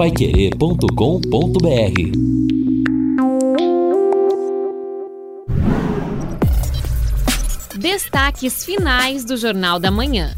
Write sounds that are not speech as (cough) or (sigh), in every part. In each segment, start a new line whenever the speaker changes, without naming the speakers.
paiquerê.com.br
Destaques finais do Jornal da Manhã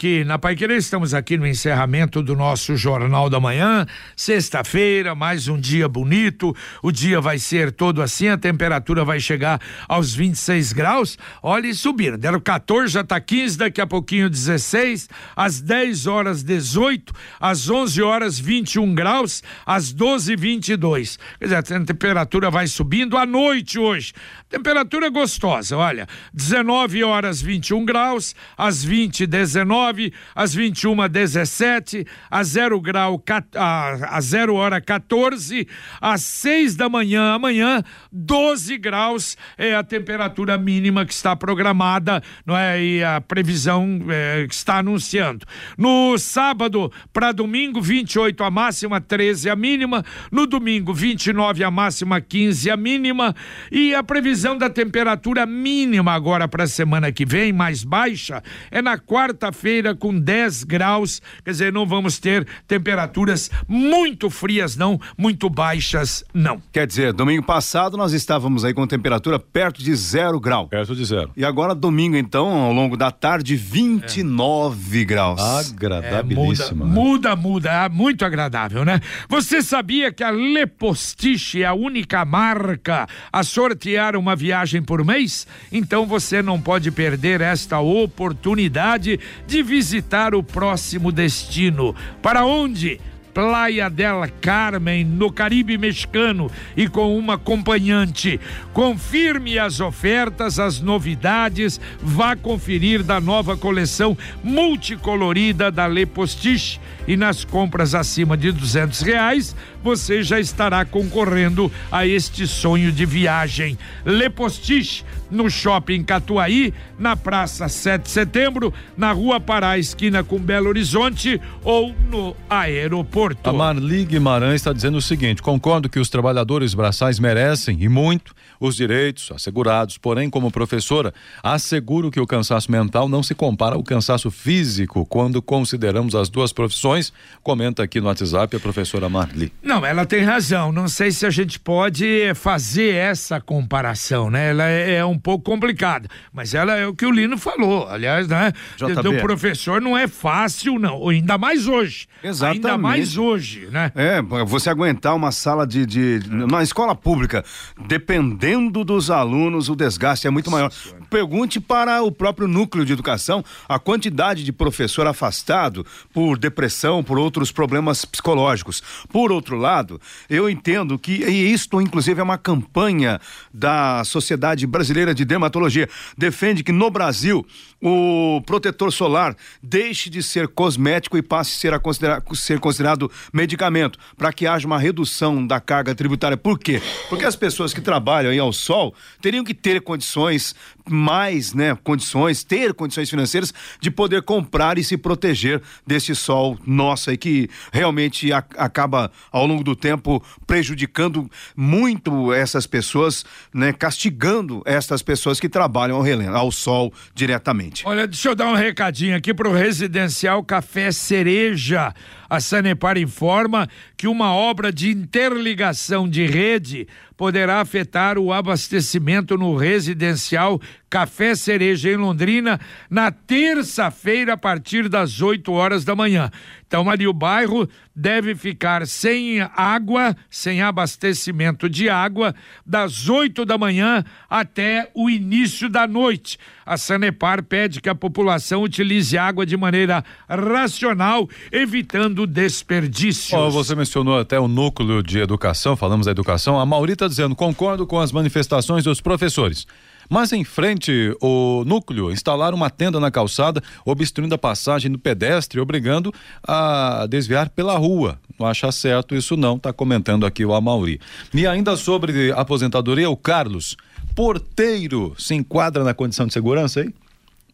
aqui na Pai Querer, estamos aqui no encerramento do nosso Jornal da Manhã, sexta-feira, mais um dia bonito, o dia vai ser todo assim, a temperatura vai chegar aos 26 graus, olha e subir, deram 14, já tá 15, daqui a pouquinho 16, às 10 horas 18, às 11 horas 21 graus, às 12 22. Quer dizer, a temperatura vai subindo à noite hoje, temperatura gostosa, olha, 19 horas 21 graus, às 20 19 19, às 21 17, a 0 grau a 0 hora 14, às 6 da manhã, amanhã 12 graus é a temperatura mínima que está programada, não é? E a previsão é, que está anunciando. No sábado para domingo 28 a máxima, 13 a mínima, no domingo 29 a máxima, 15 a mínima. E a previsão da temperatura mínima agora para a semana que vem, mais baixa, é na quarta-feira com 10 graus, quer dizer, não vamos ter temperaturas muito frias, não, muito baixas, não.
Quer dizer, domingo passado nós estávamos aí com temperatura perto de zero grau.
Perto de zero.
E agora, domingo, então, ao longo da tarde, 29 é. graus.
Agradabilíssima.
É, muda, muda, muda, é muito agradável, né? Você sabia que a Lepostiche é a única marca a sortear uma viagem por mês? Então você não pode perder esta oportunidade de visitar o próximo destino. Para onde? Praia del Carmen, no Caribe mexicano e com uma acompanhante. Confirme as ofertas, as novidades, vá conferir da nova coleção multicolorida da Le Postiche e nas compras acima de duzentos reais você já estará concorrendo a este sonho de viagem. Le Postiche, no Shopping Catuaí, na Praça 7 de Setembro, na Rua Pará, esquina com Belo Horizonte ou no aeroporto.
A Marli Guimarães está dizendo o seguinte: concordo que os trabalhadores braçais merecem e muito os direitos assegurados, porém, como professora, asseguro que o cansaço mental não se compara ao cansaço físico quando consideramos as duas profissões. Comenta aqui no WhatsApp a professora Marli.
Não, ela tem razão. Não sei se a gente pode fazer essa comparação, né? Ela é, é um pouco complicada, mas ela é o que o Lino falou. Aliás, né? JB. Do professor não é fácil, não. Ainda mais hoje.
Exatamente.
Ainda mais hoje, né?
É, você aguentar uma sala de, de uma escola pública, dependendo dos alunos, o desgaste é muito maior. Pergunte para o próprio núcleo de educação a quantidade de professor afastado por depressão, por outros problemas psicológicos. Por outro lado, eu entendo que e isto inclusive é uma campanha da Sociedade Brasileira de Dermatologia, defende que no Brasil o protetor solar deixe de ser cosmético e passe a ser, a considerar, ser considerado medicamento, para que haja uma redução da carga tributária. Por quê? Porque as pessoas que trabalham aí ao sol teriam que ter condições mais, né, condições, ter condições financeiras de poder comprar e se proteger desse sol nosso aí que realmente a, acaba ao longo do tempo prejudicando muito essas pessoas, né, castigando essas pessoas que trabalham ao, ao sol diretamente.
Olha, deixa eu dar um recadinho aqui pro residencial Café Cereja. A Sanepar informa que uma obra de interligação de rede poderá afetar o abastecimento no residencial Café Cereja em Londrina na terça-feira a partir das 8 horas da manhã. Então, ali o bairro deve ficar sem água, sem abastecimento de água, das 8 da manhã até o início da noite. A Sanepar pede que a população utilize água de maneira racional, evitando desperdícios.
Oh, você mencionou até o núcleo de educação, falamos da educação. A Maurita dizendo: concordo com as manifestações dos professores. Mas em frente o núcleo instalaram uma tenda na calçada, obstruindo a passagem do pedestre, obrigando a desviar pela rua. Não acha certo isso não, está comentando aqui o Amauri. E ainda sobre aposentadoria, o Carlos, porteiro, se enquadra na condição de segurança aí?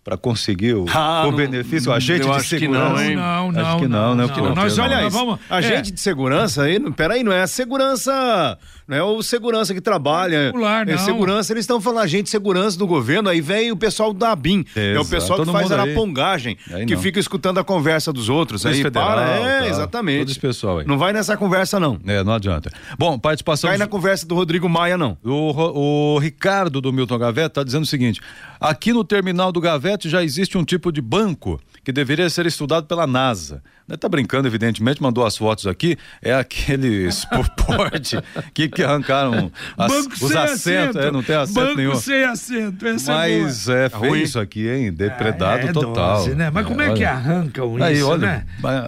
para conseguir o,
Ah,
o
não-
benefício, o agente
eu
de
acho que
segurança?
não, hein?
Não, não,
Acho que não, né? Porque
não.
não
Nós
não.
nós
Aliás,
vamos.
agente
é.
de segurança aí, não- peraí, não é a segurança, não é o segurança que trabalha. É
não.
segurança, eles estão falando agente de segurança do governo, aí vem o pessoal da ABIN, é o pessoal que faz arapongagem,
Aí
que
não.
fica escutando a conversa dos outros.
Polícia
aí
Federal,
para, é,
tá.
exatamente.
Todo esse pessoal aí.
Não vai nessa conversa, não.
É, não adianta. Bom, participação.
Cai
dos-
na conversa do Rodrigo Maia, não.
O, o Ricardo do Milton Gavete está dizendo o seguinte: aqui no terminal do Gavete já existe um tipo de banco que deveria ser estudado pela NASA. Está brincando, evidentemente, mandou as fotos aqui. É aqueles (laughs) por porte que, que arrancaram as- (laughs)
Banco
os
sem
assentos, é, não tem assento
Banco
nenhum.
sem assento, essa
Mas é feio
ruim.
isso aqui, hein? Depredado
é
total.
dose, né? Mas como é que
olha.
arrancam
Aí,
isso,
olha,
né?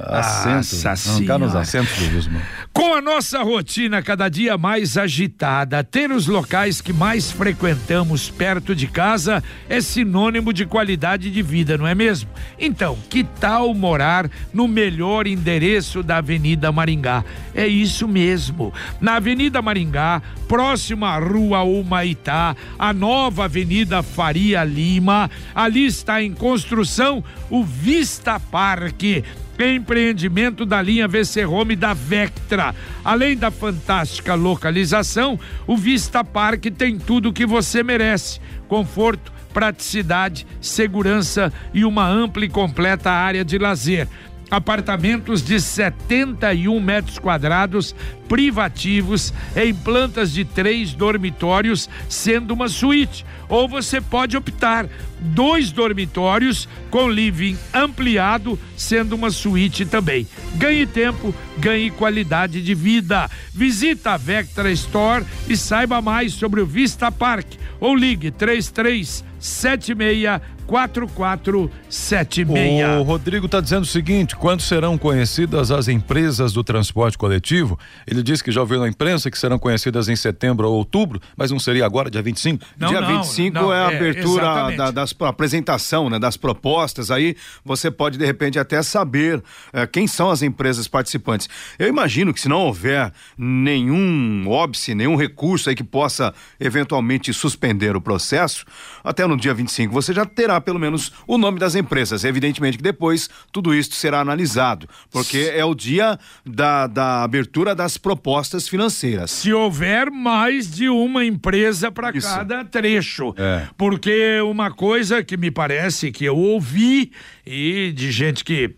assento.
Nossa
Arrancaram os assentos do Wilson.
Com a nossa rotina cada dia mais agitada, ter os locais que mais frequentamos perto de casa é sinônimo de qualidade de vida, não é mesmo? Então, que tal morar no melhor endereço da Avenida Maringá? É isso mesmo. Na Avenida Maringá, próximo à Rua Humaitá, a nova Avenida Faria Lima, ali está em construção o Vista Parque empreendimento da linha VC Home da Vectra. Além da fantástica localização, o Vista Park tem tudo o que você merece: conforto, praticidade, segurança e uma ampla e completa área de lazer. Apartamentos de 71 metros quadrados privativos em plantas de três dormitórios, sendo uma suíte. Ou você pode optar dois dormitórios com living ampliado, sendo uma suíte também. Ganhe tempo, ganhe qualidade de vida. Visita a Vectra Store e saiba mais sobre o Vista Park ou ligue 3376 4476.
O Rodrigo está dizendo o seguinte: quando serão conhecidas as empresas do transporte coletivo? Ele disse que já ouviu na imprensa que serão conhecidas em setembro ou outubro, mas não seria agora, dia 25?
Não,
Dia
não,
25
não,
é a
é,
abertura da, das a apresentação, né, das propostas. Aí você pode de repente até saber eh, quem são as empresas participantes. Eu imagino que se não houver nenhum óbice, nenhum recurso aí que possa eventualmente suspender o processo, até no dia 25 você já terá pelo menos o nome das empresas. Evidentemente que depois tudo isso será analisado, porque é o dia da, da abertura das propostas financeiras.
se houver mais de uma empresa para cada trecho.
É.
Porque uma coisa que me parece que eu ouvi e de gente que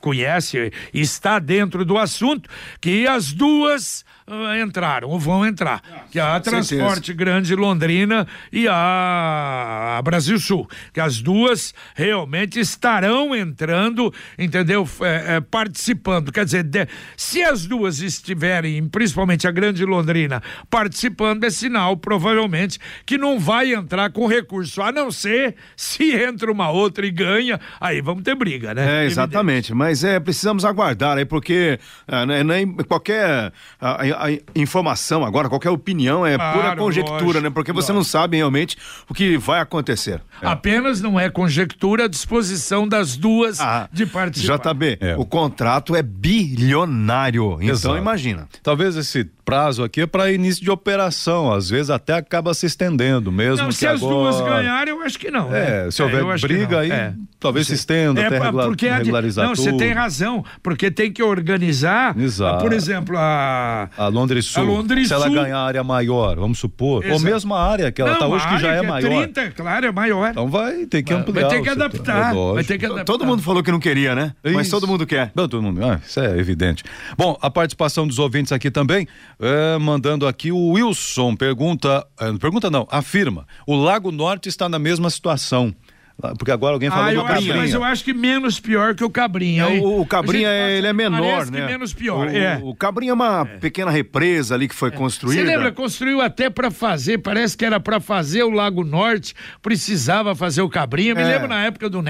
conhece e está dentro do assunto, que as duas ah, entraram ou vão entrar, que é a
certeza.
Transporte Grande Londrina e a, a Brasil Sul, que as duas realmente estarão entrando, entendeu? É, é, participando. Quer dizer, de- se as duas estiverem, principalmente a Grande Londrina, participando, é sinal, provavelmente, que não vai entrar com recurso, a não ser se entra uma outra e ganha, aí vamos ter briga, né?
É, exatamente. Mas é, precisamos aguardar aí, porque ah, né, nem qualquer ah, a- a informação agora, qualquer opinião é
Claro,
pura conjectura,
lógico,
né? Porque você
lógico.
não sabe realmente o que vai acontecer.
Apenas não é conjectura a disposição das duas
Ah,
de participar.
JB,
É.
o contrato é bilionário. Então
Exato.
imagina.
Talvez esse prazo aqui é para início de operação, às vezes até acaba se estendendo, mesmo
Não,
que
se as
agora...
duas ganharem, eu acho que não. né?
É, se houver
que
briga aí,
É.
talvez se estenda
É,
até
pa-
regula-
porque a
regularizar
Não, você
tudo.
tem razão, porque tem que organizar,
Exato.
por exemplo, a
A Londres Sul,
A Londres
se ela
Sul-
ganhar área maior, vamos supor, ou
Exato.
mesmo a área que ela está hoje, que já
área
é maior.
30, claro, é maior.
Então vai ter que ampliar.
vai ter que adaptar,
É
vai ter que adaptar.
Todo mundo falou que não queria, né? Mas
Isso.
todo mundo quer.
Não, todo mundo. Ah, isso é evidente. Bom, a participação dos ouvintes aqui também, é, mandando aqui o Wilson pergunta, é, pergunta não, afirma, o Lago Norte está na mesma situação. Lá- Porque agora alguém falou
Ah,
do
eu acho,
Cabrinha.
mas eu acho que menos pior que o Cabrinha.
É, o, o Cabrinha,
gente
ele é menor,
parece que
né?
menos pior,
O,
é.
o Cabrinha é uma pequena represa ali que foi construída.
Você lembra, construiu até pra fazer, parece que era pra fazer o Lago Norte, precisava fazer o Cabrinha. Me
É.
lembro na época do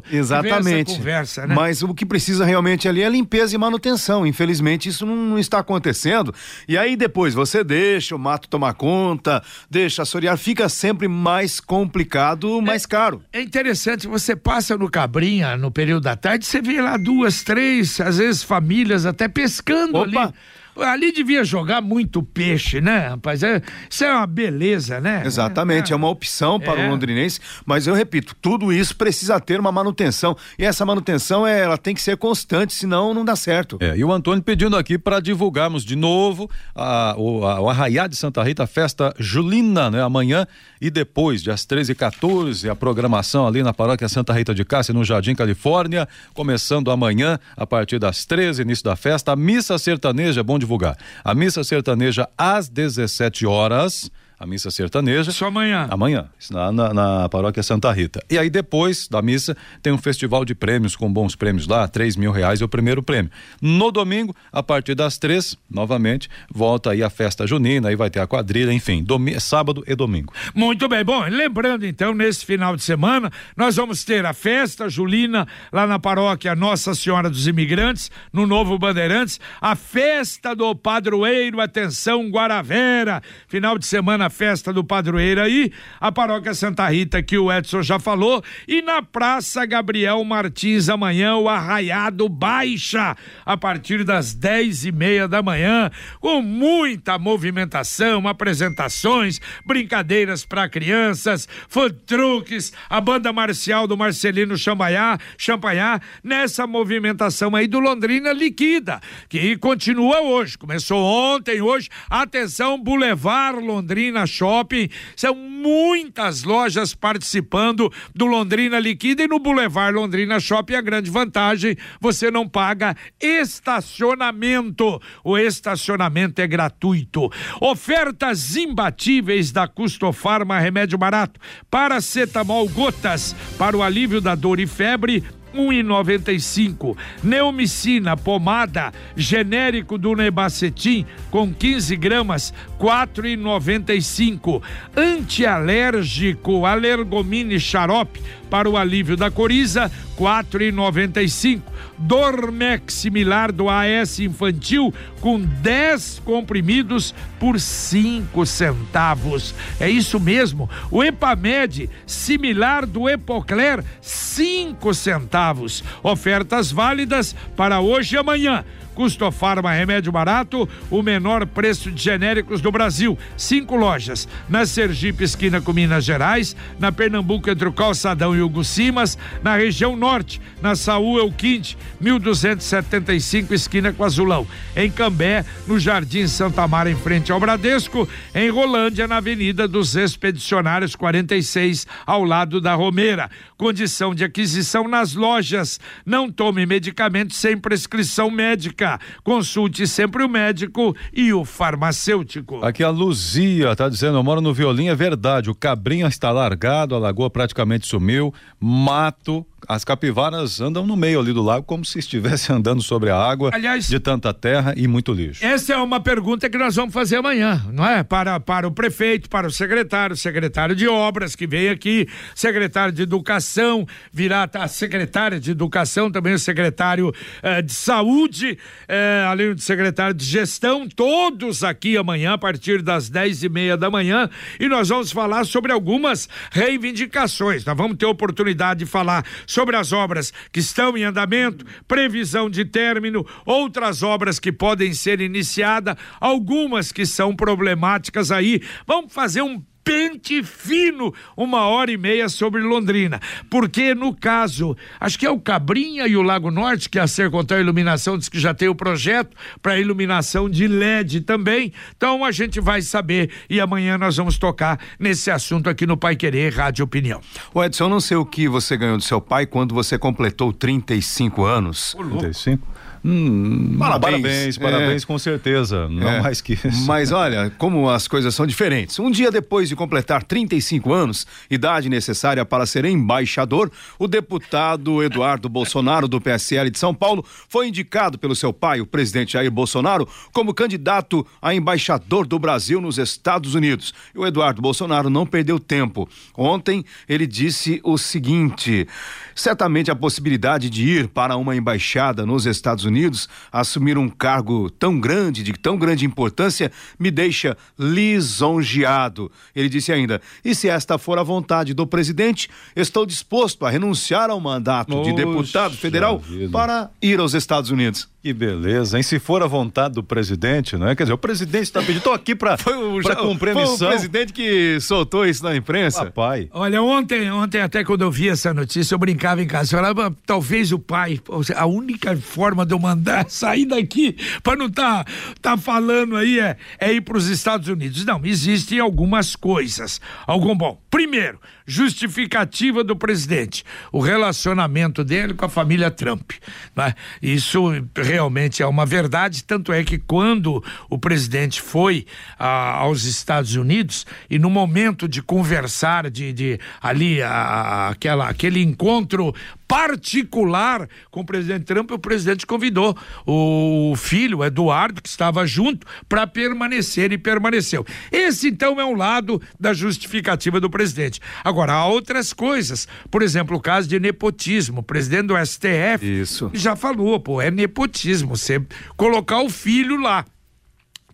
veio
Exatamente.
Conversa, né?
Mas o que precisa realmente ali é limpeza e manutenção. Infelizmente, isso não, não está acontecendo. E aí depois você deixa o mato tomar conta, deixa assorear, fica sempre mais complicado, mais caro.
É interessante, você passa no Cabrinha no período da tarde, você vê lá duas, três, às vezes famílias até pescando
Opa!
ali. Ali devia jogar muito peixe, né, rapaz? É, isso é uma beleza, né?
Exatamente, é, é uma opção para é. o londrinense, mas eu repito, tudo isso precisa ter uma manutenção. E essa manutenção é, ela tem que ser constante, senão não dá certo.
É, e o Antônio pedindo aqui para divulgarmos de novo a, o, a, o Arraiá de Santa Rita, a festa julina, né? Amanhã e depois, dias 13 e 14, a programação ali na paróquia Santa Rita de Cássia, no Jardim Califórnia, começando amanhã, a partir das 13, início da festa, a missa sertaneja, bom divulgar, a missa sertaneja às 17 horas, a missa sertaneja.
Só amanhã.
Amanhã, na, na, na, paróquia Santa Rita. E aí depois da missa tem um festival de prêmios com bons prêmios lá, três mil reais é o primeiro prêmio. No domingo, a partir das três, novamente, volta aí a festa junina, aí vai ter a quadrilha, enfim, domi sábado e domingo.
Muito bem, bom, lembrando então, nesse final de semana, nós vamos ter a festa julina lá na paróquia Nossa Senhora dos Imigrantes, no Novo Bandeirantes, a festa do padroeiro, atenção, Guaravera, final de semana festa do padroeiro aí, a paróquia Santa Rita, que o Edson já falou, e na Praça Gabriel Martins amanhã, o Arraiado Baixa, a partir das dez e meia da manhã, com muita movimentação, apresentações, brincadeiras para crianças, food truques, a banda marcial do Marcelino Champagnat, Champagnat, nessa movimentação aí do Londrina Liquida, que continua hoje, começou ontem, hoje, atenção, Boulevard Londrina Londrina Shopping. São muitas lojas participando do Londrina Liquida e no Boulevard Londrina Shopping a grande vantagem, você não paga estacionamento. O estacionamento é gratuito. Ofertas imbatíveis da Custofarma Remédio Barato. Paracetamol gotas para o alívio da dor e febre um e noventa e cinco. Neomicina, pomada, genérico do Nebacetim, com 15 gramas, quatro e noventa e cinco. Antialérgico, alergomine xarope, para o alívio da coriza, quatro e noventa e cinco. Dormex similar do AS infantil com 10 comprimidos por 5 centavos. É isso mesmo. O Epamed similar do Epocler 5 centavos. Ofertas válidas para hoje e amanhã. Custofarma Remédio Barato, o menor preço de genéricos do Brasil. Cinco lojas. Na Sergipe, esquina com Minas Gerais. Na Pernambuco, entre o Calçadão e o Gucimas. Na região norte, na Saúl Elquinte, 1275, esquina com Azulão. Em Cambé, no Jardim Santa Mara, em frente ao Bradesco. Em Rolândia, na Avenida dos Expedicionários 46, ao lado da Romeira. Condição de aquisição nas lojas. Não tome medicamentos sem prescrição médica. Consulte sempre o médico e o farmacêutico.
Aqui a Luzia tá dizendo: eu moro no Violim, é verdade. O cabrinho está largado, a lagoa praticamente sumiu, mato, as capivaras andam no meio ali do lago como se estivesse (laughs) andando sobre a água Aliás, de tanta terra e muito lixo.
Essa é uma pergunta que nós vamos fazer amanhã, não é? Para, para o prefeito, para o secretário, secretário de obras que vem aqui, secretário de educação, virá a secretária de educação, também o secretário eh, de saúde, eh, além do secretário de gestão, todos aqui amanhã a partir das dez e meia da manhã e nós vamos falar sobre algumas reivindicações. Nós vamos ter oportunidade de falar sobre as obras que estão em andamento, previsão de término, outras obras que podem ser iniciadas, algumas que são problemáticas aí. Vamos fazer um pente fino, uma hora e meia sobre Londrina. Porque no caso, acho que é o Cabrinha e o Lago Norte, que a Sercontel Iluminação diz que já tem o projeto para iluminação de LED também. Então a gente vai saber e amanhã nós vamos tocar nesse assunto aqui no Pai Querer Rádio Opinião.
O Edson, não sei o que você ganhou do seu pai quando você completou 35 anos.
35? Hum, parabéns, parabéns, parabéns é, com certeza, não é, mais que isso.
Mas olha, como as coisas são diferentes. Um dia depois de completar 35 anos, idade necessária para ser embaixador, o deputado Eduardo Bolsonaro, do PSL de São Paulo, foi indicado pelo seu pai, o presidente Jair Bolsonaro, como candidato a embaixador do Brasil nos Estados Unidos. E o Eduardo Bolsonaro não perdeu tempo. Ontem ele disse o seguinte: certamente a possibilidade de ir para uma embaixada nos Estados Unidos Unidos, assumir um cargo tão grande, de tão grande importância, me deixa lisonjeado. Ele disse ainda: e se esta for a vontade do presidente, estou disposto a renunciar ao mandato de deputado federal vida. para ir aos Estados Unidos.
Que beleza, hein? Se for a vontade do presidente, não é? Quer dizer, o presidente está pedindo, estou aqui para (laughs) cumprir a missão.
Foi o presidente que soltou isso na imprensa.
Papai.
Olha, ontem, ontem até quando eu vi essa notícia, eu brincava em casa, eu falava, talvez o pai, a única forma de eu mandar (laughs) sair daqui para não tá, tá falando aí é, é ir para os Estados Unidos. Não, existem algumas coisas. Algum bom. Primeiro, justificativa do presidente, o relacionamento dele com a família Trump. Né? Isso realmente é uma verdade, tanto é que quando o presidente foi ah, aos Estados Unidos e no momento de conversar, de, de ali, a, aquela, aquele encontro particular com o presidente Trump, o presidente convidou o filho, Eduardo, que estava junto, para permanecer e permaneceu. Esse, então, é um lado da justificativa do presidente. Agora, há outras coisas. Por exemplo, o caso de nepotismo. O presidente do STF
Isso.
já falou, pô, é nepotismo, você colocar o filho lá.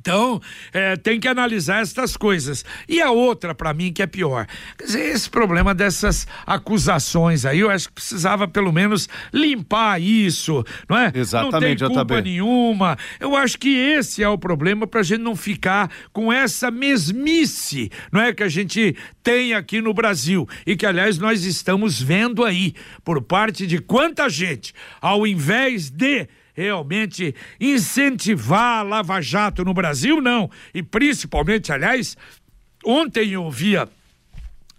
Então, é, tem que analisar estas coisas. E a outra, para mim, que é pior. Quer dizer, esse problema dessas acusações aí, eu acho que precisava pelo menos limpar isso, não é?
Exatamente,
não tem culpa nenhuma. Eu acho que esse é o problema para a gente não ficar com essa mesmice, não é? Que a gente tem aqui no Brasil. E que, aliás, nós estamos vendo aí, por parte de quanta gente, ao invés de realmente incentivar a Lava Jato no Brasil, não. E principalmente, aliás, ontem eu via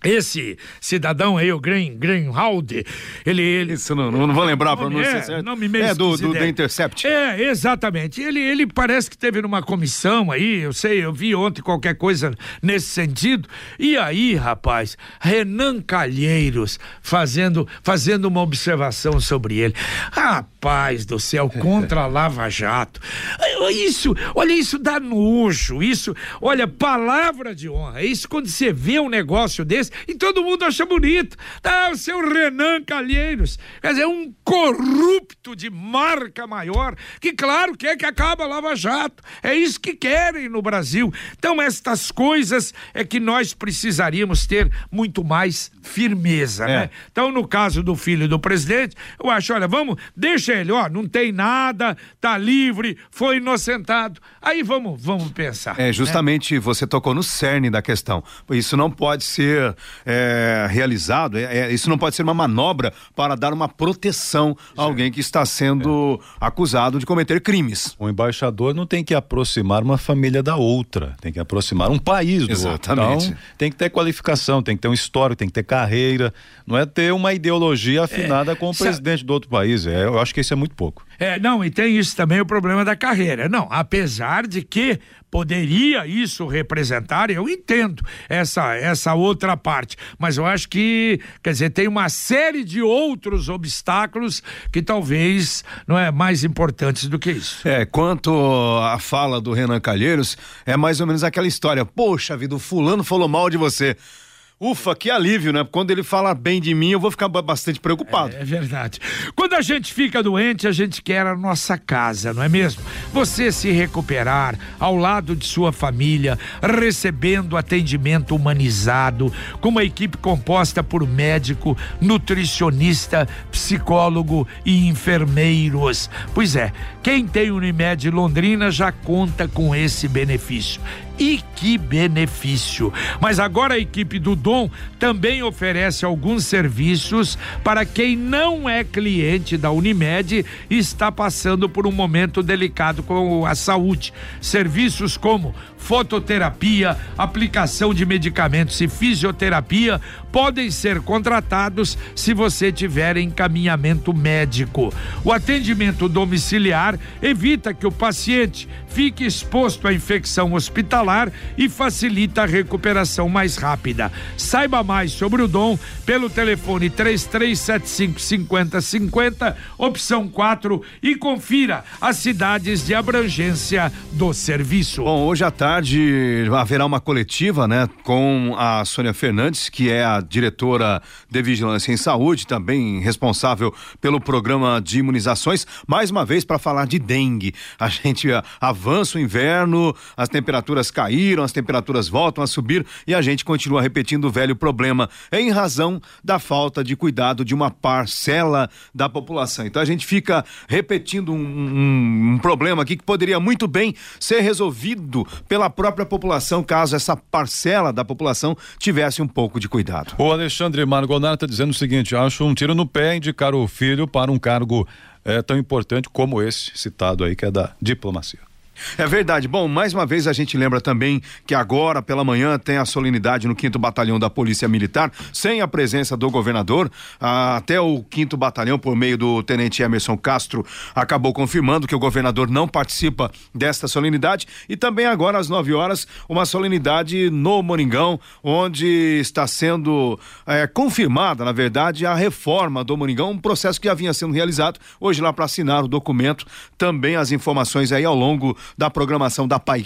esse cidadão aí, o Green, Greenhalde, ele, ele.
Isso não, não vou lembrar a pronúncia
é,
certa.
Nome
é do, do, do Intercept.
É, exatamente. Ele, ele parece que teve numa comissão aí, eu sei, eu vi ontem qualquer coisa nesse sentido. E aí, rapaz, Renan Calheiros fazendo, fazendo uma observação sobre ele. Rapaz do céu, contra a Lava Jato. (laughs) Isso, olha, isso dá nojo. Isso, olha, palavra de honra. Isso quando você vê um negócio desse e todo mundo acha bonito. Ah, o seu Renan Calheiros, quer dizer, um corrupto de marca maior, que claro quer que acabe a Lava Jato. É isso que querem no Brasil. Então, estas coisas é que nós precisaríamos ter muito mais firmeza, é. né? Então, no caso do filho do presidente, eu acho, olha, vamos, deixa ele, ó, não tem nada, tá livre, foi inocentado. Aí vamos, vamos pensar.
É,
né?
justamente né? você tocou no cerne da questão. Isso não pode ser é, realizado, é, é, isso não pode ser uma manobra para dar uma proteção a alguém que está sendo acusado de cometer crimes.
O embaixador não tem que aproximar uma família da outra, tem que aproximar um país do
Exatamente.
outro. Então, tem que ter qualificação, tem que ter um histórico, tem que ter carreira, não é ter uma ideologia afinada com o presidente do outro país. É, eu acho que isso é muito pouco.
É, não, e tem isso também o problema da carreira. Não, apesar de que poderia isso representar, eu entendo essa essa outra parte, mas eu acho que, quer dizer, tem uma série de outros obstáculos que talvez não é mais importantes do que isso.
É, quanto à fala do Renan Calheiros, é mais ou menos aquela história, poxa vida, o fulano falou mal de você. Ufa, que alívio, né? Quando ele fala bem de mim, eu vou ficar bastante preocupado.
É, é, verdade. Quando a gente fica doente, a gente quer a nossa casa, não é mesmo? Você se recuperar ao lado de sua família, recebendo atendimento humanizado, com uma equipe composta por médico, nutricionista, psicólogo e enfermeiros. Pois é, quem tem Unimed Londrina já conta com esse benefício. E que benefício! Mas agora a equipe do Dom também oferece alguns serviços para quem não é cliente da Unimed e está passando por um momento delicado com a saúde. Serviços como fototerapia, aplicação de medicamentos e fisioterapia podem ser contratados se você tiver encaminhamento médico. O atendimento domiciliar evita que o paciente fique exposto à infecção hospitalar e facilita a recuperação mais rápida. Saiba mais sobre o Dom pelo telefone 3375 5050, opção 4 e confira as cidades de abrangência do serviço.
Bom, hoje à tarde haverá uma coletiva, né, com a Sônia Fernandes, que é a diretora de Vigilância em Saúde, também responsável pelo programa de imunizações, mais uma vez para falar de dengue. A gente avança o inverno, as temperaturas caíram, as temperaturas voltam a subir e a gente continua repetindo do velho problema em razão da falta de cuidado de uma parcela da população. Então a gente fica repetindo um, um, um problema aqui que poderia muito bem ser resolvido pela própria população caso essa parcela da população tivesse um pouco de cuidado.
O Alexandre Margonara está dizendo o seguinte: acho um tiro no pé indicar o filho para um cargo é, tão importante como esse citado aí, que é da diplomacia.
É verdade. Bom, mais uma vez a gente lembra também que agora pela manhã tem a solenidade no 5 Batalhão da Polícia Militar, sem a presença do governador. Ah, até o 5 Batalhão, por meio do Tenente Emerson Castro, acabou confirmando que o governador não participa desta solenidade. E também agora às 9 horas, uma solenidade no Moringão, onde está sendo eh, confirmada, na verdade, a reforma do Moringão, um processo que já vinha sendo realizado. Hoje lá para assinar o documento, também as informações aí ao longo da programação da Pai.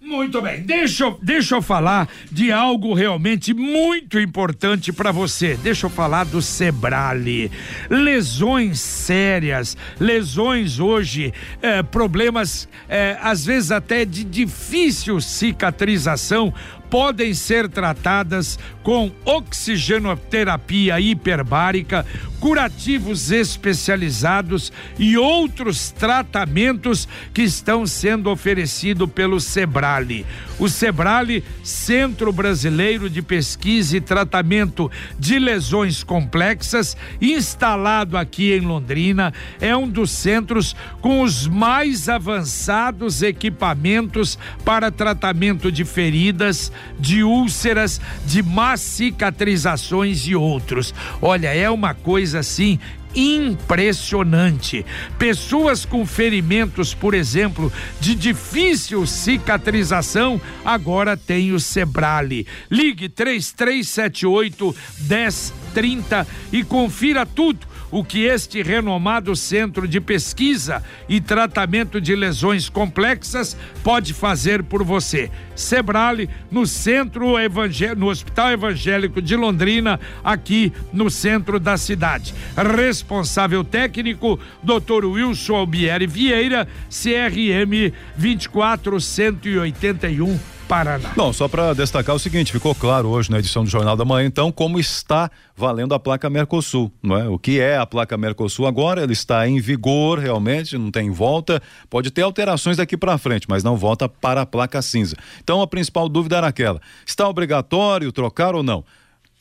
Muito bem, deixa eu, deixa eu falar de algo realmente muito importante para você. Deixa eu falar do Sebrale. Lesões sérias, lesões hoje, eh, problemas eh, às vezes até de difícil cicatrização podem ser tratadas com oxigenoterapia hiperbárica, curativos especializados e outros tratamentos que estão sendo oferecidos pelo Sebrale. O Sebrale, Centro Brasileiro de Pesquisa e Tratamento de Lesões Complexas, instalado aqui em Londrina, é um dos centros com os mais avançados equipamentos para tratamento de feridas, de úlceras, de más cicatrizações e outros. Olha, é uma coisa assim impressionante. Pessoas com ferimentos, por exemplo, de difícil cicatrização, agora tem o Sebrale. Ligue 3378 1030 e confira tudo o que este renomado centro de pesquisa e tratamento de lesões complexas pode fazer por você. Sebrale, no Centro Evangélico, no Hospital Evangélico de Londrina, aqui no centro da cidade. Responsável técnico, Dr. Wilson Albieri Vieira, CRM 24181 Paraná.
Bom, só para destacar o seguinte, ficou claro hoje na edição do Jornal da Manhã, então, como está valendo a placa Mercosul, não é? O que é a placa Mercosul agora? Ela está em vigor realmente, não tem volta, pode ter alterações daqui para frente, mas não volta para a placa cinza. Então, a principal dúvida era aquela: está obrigatório trocar ou não?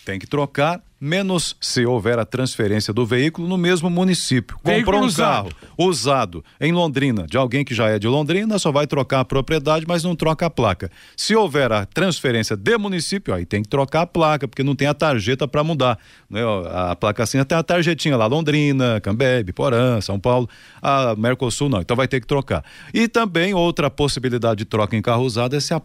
Tem que trocar, menos se houver a transferência do veículo no mesmo município.
Veículo
Comprou um
usado.
carro usado em Londrina, de alguém que já é de Londrina, só vai trocar a propriedade, mas não troca a placa. Se houver a transferência de município, aí tem que trocar a placa, porque não tem a tarjeta para mudar. Né? A placa assim tem a tarjetinha lá, Londrina, Cambebe, Porã, São Paulo. A Mercosul não, então vai ter que trocar. E também outra possibilidade de troca em carro usado é se a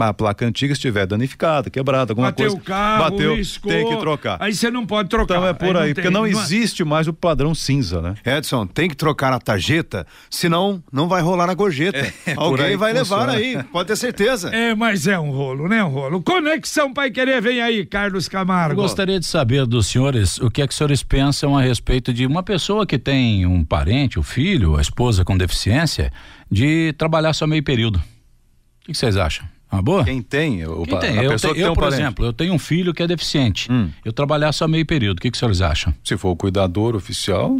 a placa antiga estiver danificada, quebrada, alguma
Bateu
coisa.
o carro,
bateu,
riscou,
tem que trocar.
Aí você não pode trocar.
Então é por aí,
não
porque
tem,
não
é-
existe mais o padrão cinza, né?
Edson, tem que trocar a tarjeta, senão não vai rolar na gorjeta.
É, (laughs) por
Alguém
aí
vai levar
funciona.
aí, pode ter certeza.
É, mas é um rolo, né? Um rolo. Conexão Pai Querer, vem aí, Carlos
Eu
Camargo.
gostaria de saber dos senhores o que é que os senhores pensam a respeito de uma pessoa que tem um parente, o filho, a esposa com deficiência, de trabalhar só meio período. O que vocês acham? Uma boa?
Quem tem, o,
Quem tem?
a
Eu,
pessoa
te-
que
eu,
um
por
parente.
exemplo, eu tenho um filho que é deficiente.
Hum.
Eu trabalhar só meio período. O que, que os senhores acham?
Se for o cuidador oficial,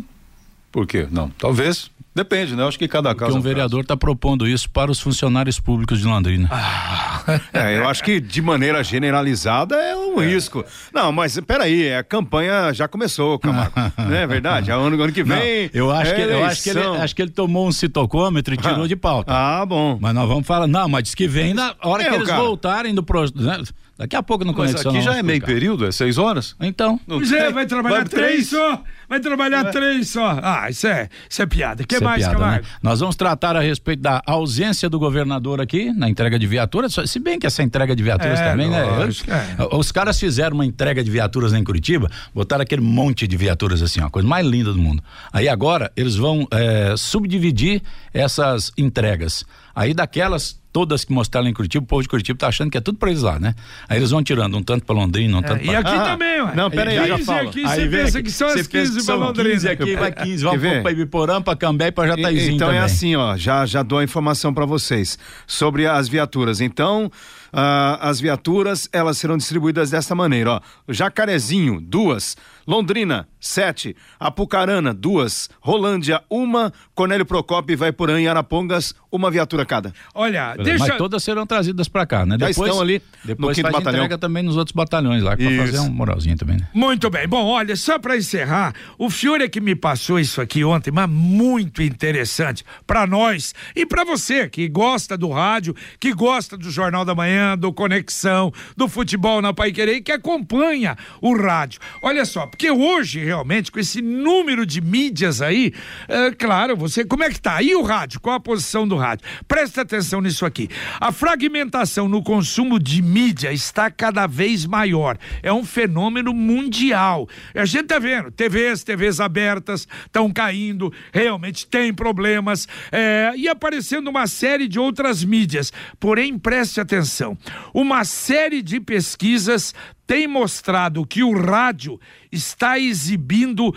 por quê? Não, talvez. Depende, né? Eu acho que cada caso.
Porque
é
um vereador está propondo isso para os funcionários públicos de Londrina. (laughs)
É, eu acho que de maneira generalizada é um risco. Não, mas peraí, a campanha já começou, Camargo. (laughs) não é verdade? Ano, ano que
Não,
vem.
eu acho,
é
que, eu acho que ele, acho que ele tomou um citocômetro e tirou de pauta. (laughs)
Ah, bom.
Mas nós vamos falar. Não, mas diz que vem na hora
É,
que eles
cara.
voltarem do. Pro, né? Daqui a pouco no
Mas
Conexão.
aqui
nós
já é meio período, é seis horas?
Então.
Não
Pois é, vai trabalhar
Vai
três
três.
só. Vai trabalhar três só. Ah, isso é, isso é piada. O que
Isso é
mais,
piada,
Camargo?
né? Nós vamos tratar a respeito da ausência do governador aqui na entrega de viaturas. Se bem que essa entrega de viaturas
É,
também, né?
lógico, é.
Os caras fizeram uma entrega de viaturas lá em Curitiba, botaram aquele monte de viaturas assim, ó, a coisa mais linda do mundo. Aí agora eles vão é, subdividir essas entregas. Aí daquelas todas que mostraram em Curitiba, o povo de Curitiba tá achando que é tudo pra eles lá, né? Aí eles vão tirando um tanto pra Londrina, um tanto
É, e
pra
aqui
Ah,
também, ué.
não, peraí, já
15
fala.
aqui,
Aí
você pensa
aqui,
que são as
pensa
15
que
pra
são
Londrina.
15 aqui, vai 15, vamos pra Ibiporã, pra Cambé e pra Jataizinho
então
também.
é assim, ó, já, já dou a informação para vocês sobre as viaturas. Então, Ah, as viaturas, elas serão distribuídas desta maneira, ó. Jacarezinho, duas. Londrina, sete. Apucarana, duas. Rolândia, uma. Cornélio Procópio Vaiporã e Arapongas, uma viatura cada.
Olha,
Mas
deixa.
todas serão trazidas para cá, né?
Já
Depois,
estão ali no
depois
quinto
faz
batalhão.
entrega também nos outros batalhões lá, para
Isso.
fazer um moralzinho também, né?
Muito bem. Bom, olha, só para encerrar, o Fiore é que me passou isso aqui ontem, mas muito interessante para nós e para você que gosta do rádio, que gosta do Jornal da Manhã, do Conexão, do futebol na Paiquerê e que acompanha o rádio. Olha só, porque hoje realmente com esse número de mídias aí, é, claro, você como é que tá? E o rádio? Qual a posição do rádio? Presta atenção nisso aqui. A fragmentação no consumo de mídia está cada vez maior. É um fenômeno mundial. A gente tá vendo, TVs, TVs abertas estão caindo, realmente tem problemas é, e aparecendo uma série de outras mídias. Porém, preste atenção, uma série de pesquisas tem mostrado que o rádio está exibindo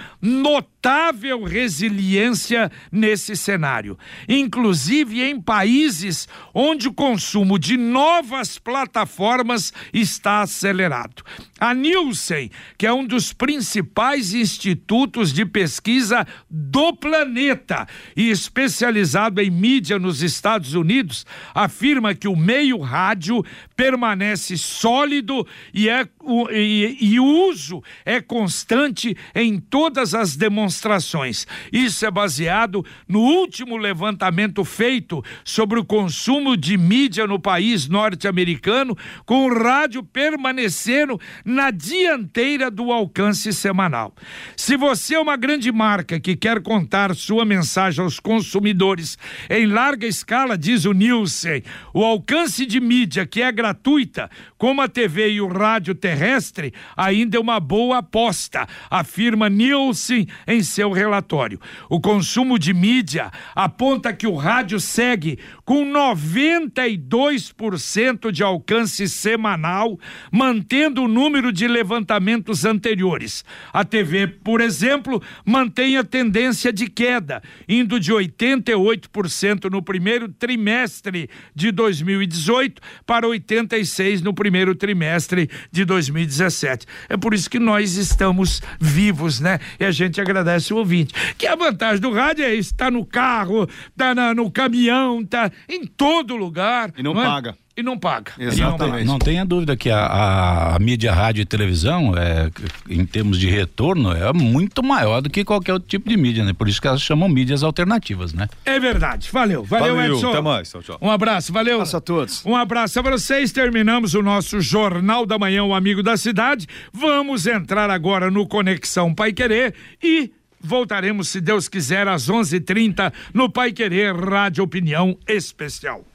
notável resiliência nesse cenário, inclusive em países onde o consumo de novas plataformas está acelerado. A Nielsen, que é um dos principais institutos de pesquisa do planeta e especializado em mídia nos Estados Unidos, afirma que o meio rádio permanece sólido e, é, e, e uso é constante em todas as demonstrações. Isso é baseado no último levantamento feito sobre o consumo de mídia no país norte-americano, com o rádio permanecendo na dianteira do alcance semanal. Se você é uma grande marca que quer contar sua mensagem aos consumidores em larga escala, diz o Nielsen, o alcance de mídia que é gratuita, como a TV e o rádio terrestre, ainda é uma boa aposta, afirma Nielsen em seu relatório. O consumo de mídia aponta que o rádio segue com 92% de alcance semanal, mantendo o número de levantamentos anteriores. A TV, por exemplo, mantém a tendência de queda, indo de 88% no primeiro trimestre de 2018 para 86 no primeiro trimestre de 2017. É por isso que nós estamos vivos, né? E a gente agradece o ouvinte. Que a vantagem do rádio é isso, tá no carro, tá na- no caminhão, tá em todo lugar.
E não
é?
paga.
E não paga.
Exatamente.
Não tenha dúvida que a, a- a mídia rádio e televisão, é, em termos de retorno, é muito maior do que qualquer outro tipo de mídia, né? Por isso que elas chamam mídias alternativas, né?
É verdade. Valeu. Valeu,
Valeu,
Edson.
até mais. Tchau, tchau.
Um abraço. Valeu.
Um abraço a todos.
Um abraço a vocês. Terminamos o nosso Jornal da Manhã, o Amigo da Cidade. Vamos entrar agora no Conexão Pai Querer e voltaremos, se Deus quiser, às 11:30 no Pai Querer Rádio Opinião Especial.